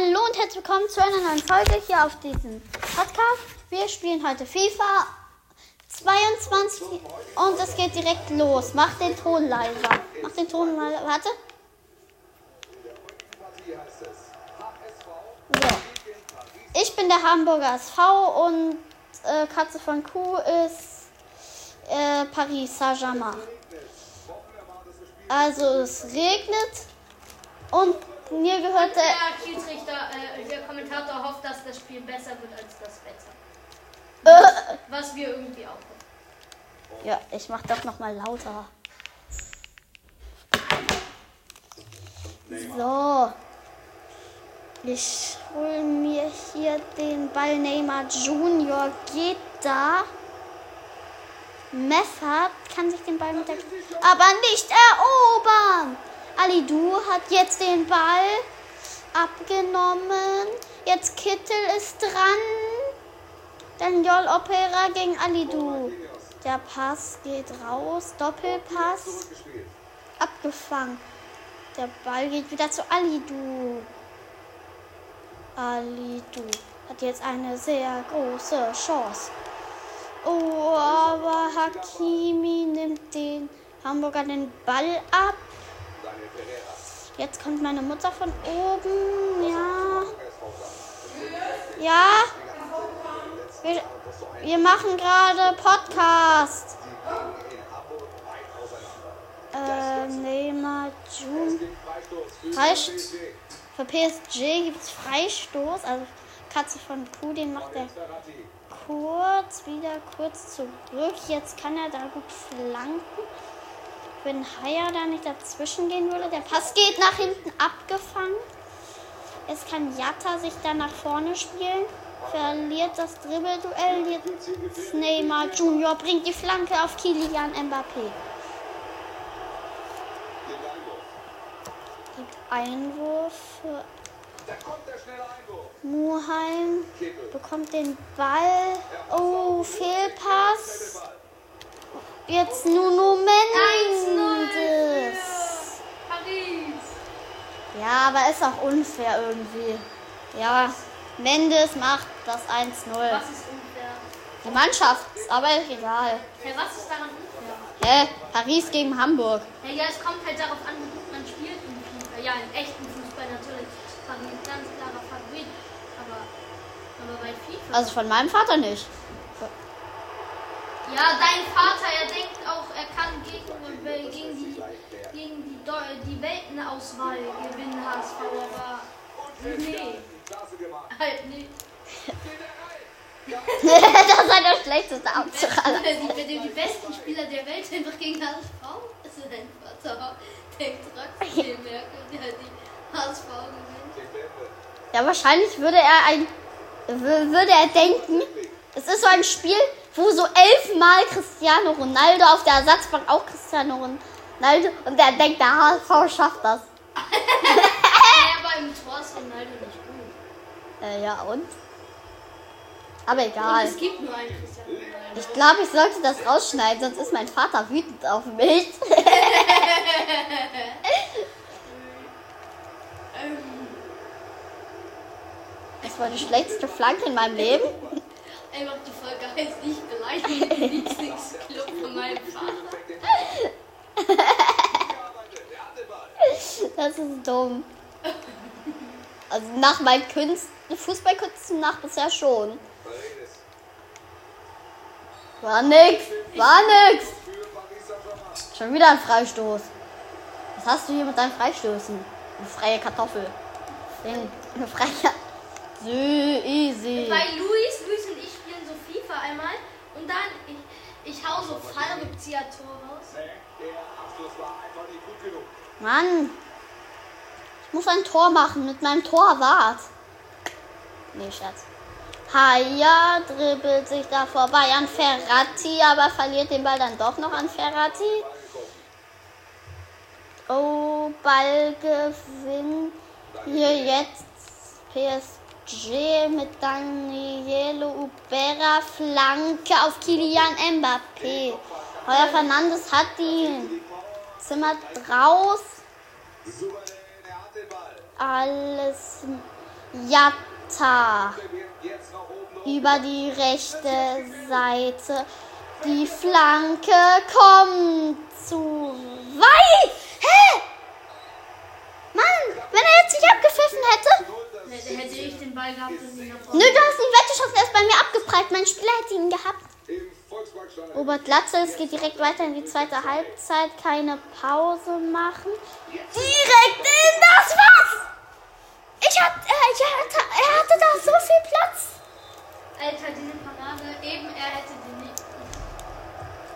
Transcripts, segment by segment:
Hallo und herzlich willkommen zu einer neuen Folge hier auf diesem Podcast. Wir spielen heute FIFA 22 und es geht direkt los. Mach den Ton leiser. Mach den Ton leiser. Warte. So. Ich bin der Hamburger SV und äh, Katze von Kuh ist äh, Paris Saint-Germain. Also es regnet und mir gehört der. Der Schiedsrichter, äh, der Kommentator hofft, dass das Spiel besser wird als das Wetter. Äh, Was wir irgendwie auch hoffen. ja, ich mach doch noch mal lauter. So. Ich hol mir hier den Ball Neymar Junior. Geht da. Meffert kann sich den Ball mit der. Aber nicht erobern! Alidu hat jetzt den Ball abgenommen. Jetzt Kittel ist dran. Dann Jol Opera gegen Alidu. Der Pass geht raus. Doppelpass. Abgefangen. Der Ball geht wieder zu Alidu. Alidu hat jetzt eine sehr große Chance. Oh, aber Hakimi nimmt den Hamburger den Ball ab. Jetzt kommt meine Mutter von oben. Ja. Ja. Wir, wir machen gerade Podcast. Äh, Neymar Jun. Falsch. Für PSG gibt es Freistoß. Also Katze von Kuh, den macht er kurz, wieder kurz zurück. Jetzt kann er da gut flanken. Wenn Haier da nicht dazwischen gehen würde. Der Pass geht nach hinten abgefangen. Jetzt kann Jatta sich da nach vorne spielen. Verliert das Dribbelduell. Jetzt Neymar Junior bringt die Flanke auf Kilian Mbappé. Gibt Einwurf für Muheim. Bekommt den Ball. Oh, Fehlpass. Jetzt Nuno Mendes. Paris! Ja, aber ist auch unfair irgendwie. Ja, Mendes macht das 1-0. Was ist unfair? Die Mannschaft, aber egal. Hey, was ist daran unfair? Hä? Paris gegen Hamburg. Hey, ja, es kommt halt darauf an, wie gut man spielt im FIFA. Ja, im echten Fußball natürlich. Paris ganz klarer Favorit. Aber, aber bei FIFA. Also von meinem Vater nicht. Ja, dein Vater, er denkt auch, er kann gegen, äh, gegen die, gegen die, Deu- die Weltenauswahl gewinnen, HSV, aber nee. Halt nicht. das ist der schlechteste Abzug aller. Die, die, die besten Spieler der Welt einfach gegen HSV. Ist dein Vater. Denkt trotzdem, wer könnte die HSV gewinnen. Ja, wahrscheinlich würde er ein. Würde er denken, es ist so ein Spiel, wo so elfmal Cristiano Ronaldo auf der Ersatzbank auch Cristiano Ronaldo und er denkt, der HSV schafft das. Ja, aber im Tor ist Ronaldo nicht gut. Äh, ja, und? Aber Und egal. es gibt nur einen Cristiano Ronaldo. Ich glaube, ich sollte das rausschneiden, sonst ist mein Vater wütend auf mich. Das war die schlechteste Flanke in meinem Leben. Einfach die Folge heißt nicht beleidigen den Lieblingsclub von meinem Vater. Das ist dumm. Also nach meinen Künsten, Fußballkünsten nach bisher schon. War nix, war nix. Schon wieder ein Freistoß. Was hast du hier mit deinen Freistößen? Eine freie Kartoffel. Eine freie. So easy. Bei Luis, Luis und ich spielen so FIFA einmal und dann ich, hau so Fallrückzieher-Tor raus. Mann. Ich muss ein Tor machen mit meinem Torwart. Nee, Scherz. Haya dribbelt sich da vorbei an Ferrati, aber verliert den Ball dann doch noch an Ferrati. Oh, Ballgewinn. Hier jetzt PSG mit Daniele Ubera. Flanke auf Kilian Mbappé. Heuer Fernandes hat die Zimmer draus. Alles Jatta über die rechte Seite. Die Flanke kommt zu weit. Hä? Mann, wenn er jetzt nicht abgepfiffen hätte. Hätte ich den Ball gehabt, dann ihn Nö, du hast ihn weggeschossen, er ist bei mir abgeprallt. Mein Spieler hätte ihn gehabt. Robert Glatzel, es geht direkt weiter in die zweite Halbzeit. Keine Pause machen. Direkt in das Was! Ich hatte, äh, ich hatte, er hatte da so viel Platz. Alter, diese Parade, eben er hätte den nicht.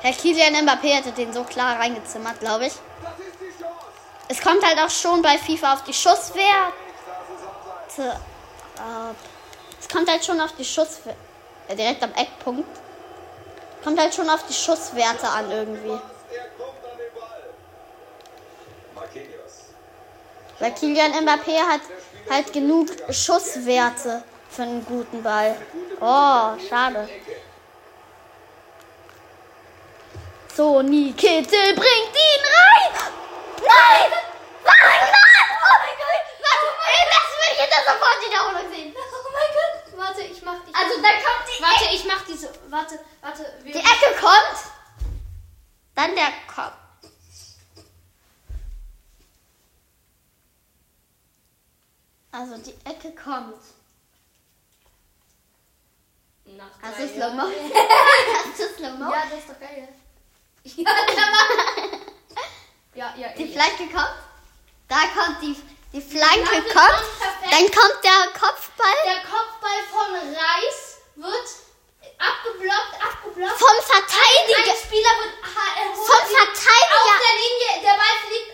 Herr Kilian Mbappé hätte den so klar reingezimmert, glaube ich. Es kommt halt auch schon bei FIFA auf die Schusswerte. Es kommt halt schon auf die Schusswerte. Ja, direkt am Eckpunkt. Kommt halt schon auf die Schusswerte an irgendwie. Weil Kilian Mbappé hat halt genug Schusswerte für einen guten Ball. Oh, schade. So, Kittel bringt ihn rein. Nein, nein! Oh mein Gott! Warte, ey, das sofort Wiederholung sehen. Oh mein Gott, warte, ich mach die. Also, da kommt die warte, ich mach diese. Warte, warte. Die Ecke kommt. Dann der Kopf. Also die Ecke kommt. Nach Hast du Slow-Mo? Hast du Slow-Mo? Ja, das ist doch geil. Ja. Ja, ja, Die. Flanke kommt. Da kommt die, die Flanke Flanke kommt. kommt. Dann kommt der Kopfball Der Kopfball von Reis wird abgeblockt, abgeblockt. vom Ein Verteidiger. Spieler wird äh, Vom Verteidiger. Auf der Linie, der Ball fliegt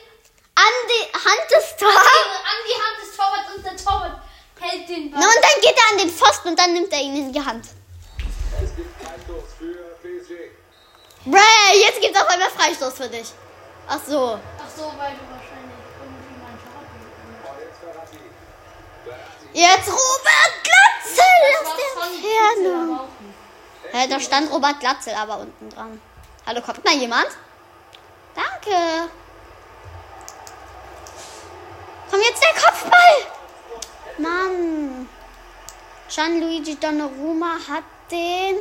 An die Hand des Tors. an die Hand des Torwarts und der Torwart hält den Ball. Na, und dann geht er an den Pfosten und dann nimmt er ihn in die Hand. Es gibt Freistoß für PSG. Bray, jetzt gibt's auf einmal Freistoß für dich. Ach so. Ach so, weil du wahrscheinlich irgendwie mein Torwart bist. Jetzt Robert Glatzel aus der Entfernung. da stand Robert Glatzel aber unten dran. Hallo, kommt mal jemand? Danke. Komm jetzt der Kopfball. Mann. Gianluigi Donnarumma hat den.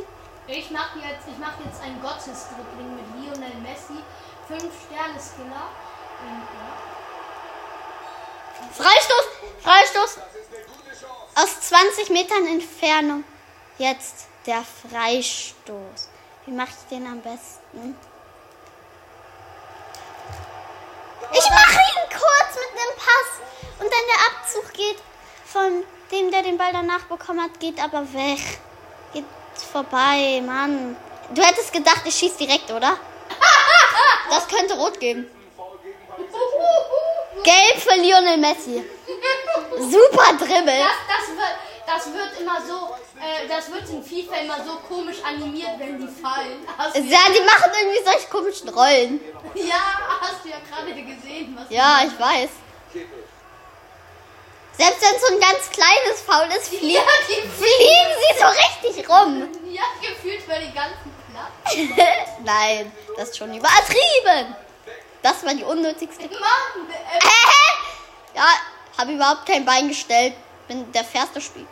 Ich mache jetzt, ich mach jetzt ein Gottesdribbling mit Lionel Messi. 5 Sterne Skiller. Und, ja. Freistoß. Freistoß. Aus 20 Metern Entfernung. Jetzt der Freistoß. Wie mache ich den am besten? Ich mache ihn kurz mit einem Pass. Und dann der Abzug geht von dem, der den Ball danach bekommen hat, geht aber weg. Geht vorbei, Mann. Du hättest gedacht, ich schieß direkt, oder? Das könnte rot geben. Gelb für Lionel Messi. Super Dribbel. Das, das, wird, das wird immer so, äh, das wird in FIFA immer so komisch animiert, wenn die fallen. Hast Ja, die machen irgendwie solche komischen Rollen. ja, hast du ja gerade gesehen. Was Ja, ich weiß. Selbst wenn so ein ganz kleines Foul ist, flie Ja, fliegen sie so richtig rum. Ja, gefühlt für den ganzen Platz. Nein, das ist schon übertrieben. Das war die unnötigste. Mann, habe überhaupt kein Bein gestellt. Bin der fairste Spiel.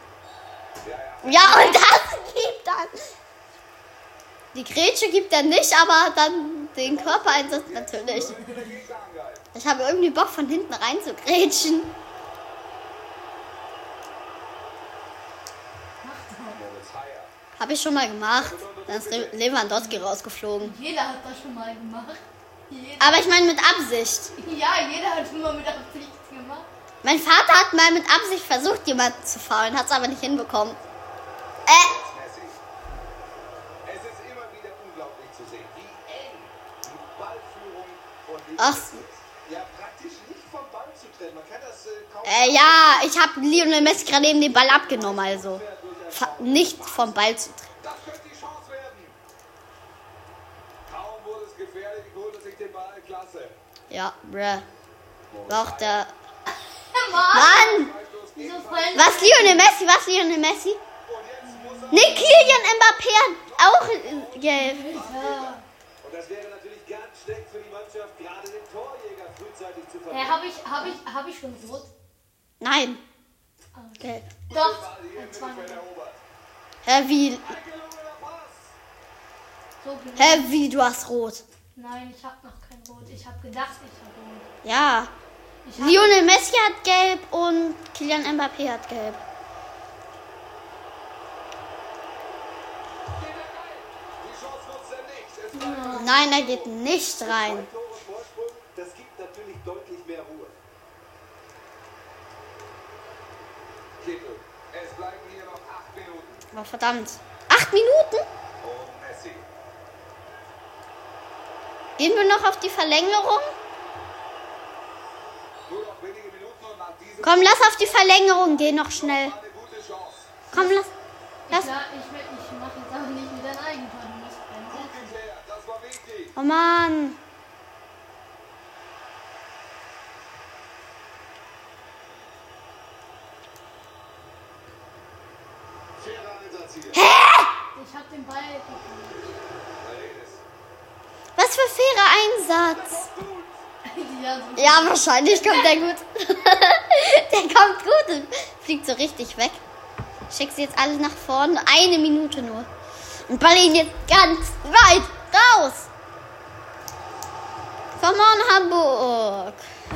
Ja, und das gibt dann. Die Grätsche gibt er nicht, aber dann den Körpereinsatz natürlich. Ich habe irgendwie Bock, von hinten rein zu grätschen. Habe ich schon mal gemacht. Dann ist Lewandowski rausgeflogen. jeder hat das schon mal gemacht. Jeder. Aber ich meine mit Absicht. Ja, jeder hat schon mal mit Absicht. Mein Vater hat mal mit Absicht versucht, jemanden zu faulen, hat es aber nicht hinbekommen. Äh, Ach. Ja, praktisch nicht vom Ball zu trennen. Man kann das äh, äh, ja, ich habe Lionel Messi gerade eben den Ball abgenommen, also. Fa nicht vom Ball zu trennen. Das könnte die Chance werden. Kaum wurde es gefährlich, holte sich den Ball. Klasse. Ja, bruh. War auch der. Mann! Was Lionel Messi? Was Lionel Messi? Ne, Kilian Mbappé hat auch gelb. Und das wäre natürlich ganz schlecht für die Mannschaft, gerade den Torjäger frühzeitig zu verlieren. habe ich, hab ich, hab ich schon rot? Nein. Gelb. Doch. Hä, wie? So. Hä, wie? Du hast rot. Nein, ich habe noch kein Rot. Ich habe gedacht, ich habe Rot. Ja. Lionel Messi hat gelb und Kylian Mbappé hat gelb. Nein, er geht nicht rein. Das gibt natürlich deutlich mehr Ruhe. Es bleiben hier noch acht Minuten. Oh, verdammt. Acht Minuten? Gehen wir noch auf die Verlängerung? Nur noch wenige Minuten und nach diesem Komm, lass auf die Verlängerung gehen, noch schnell. Komm, lass. lass. Ja, ich, will- ich mache jetzt aber nicht wieder ein Eigentor. Oh Mann. Fairer Einsatz hier. Ich habe den Ball. Was für fairer Einsatz. Ja, wahrscheinlich kommt der gut. der kommt gut und fliegt so richtig weg. Schick sie jetzt alle nach vorne. Eine Minute nur. Und ball ihn jetzt ganz weit raus. Come on, Hamburg.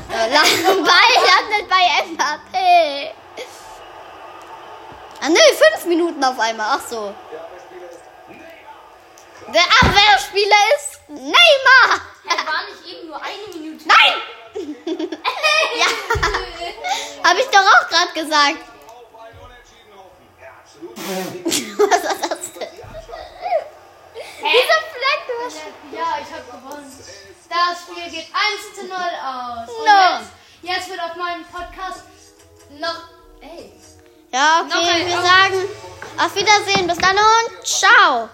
Äh, Ball landet bei Mbappé. Ah, ne, fünf Minuten auf einmal. Ach so. Der Abwehrspieler ist Neymar. Der Abwehrspieler ist Neymar. Er war nicht eben nur eine Minute. Nein! ja. Habe ich doch auch gerade gesagt. Was war das denn? Anschlag. Dieser Fleck, du hast... Ja, ich habe gewonnen. Das Spiel geht 1 zu 0 aus. No. jetzt, jetzt wird auf meinem Podcast noch. Ey. Ja, okay, wir sagen auf Wiedersehen, bis dann und ciao.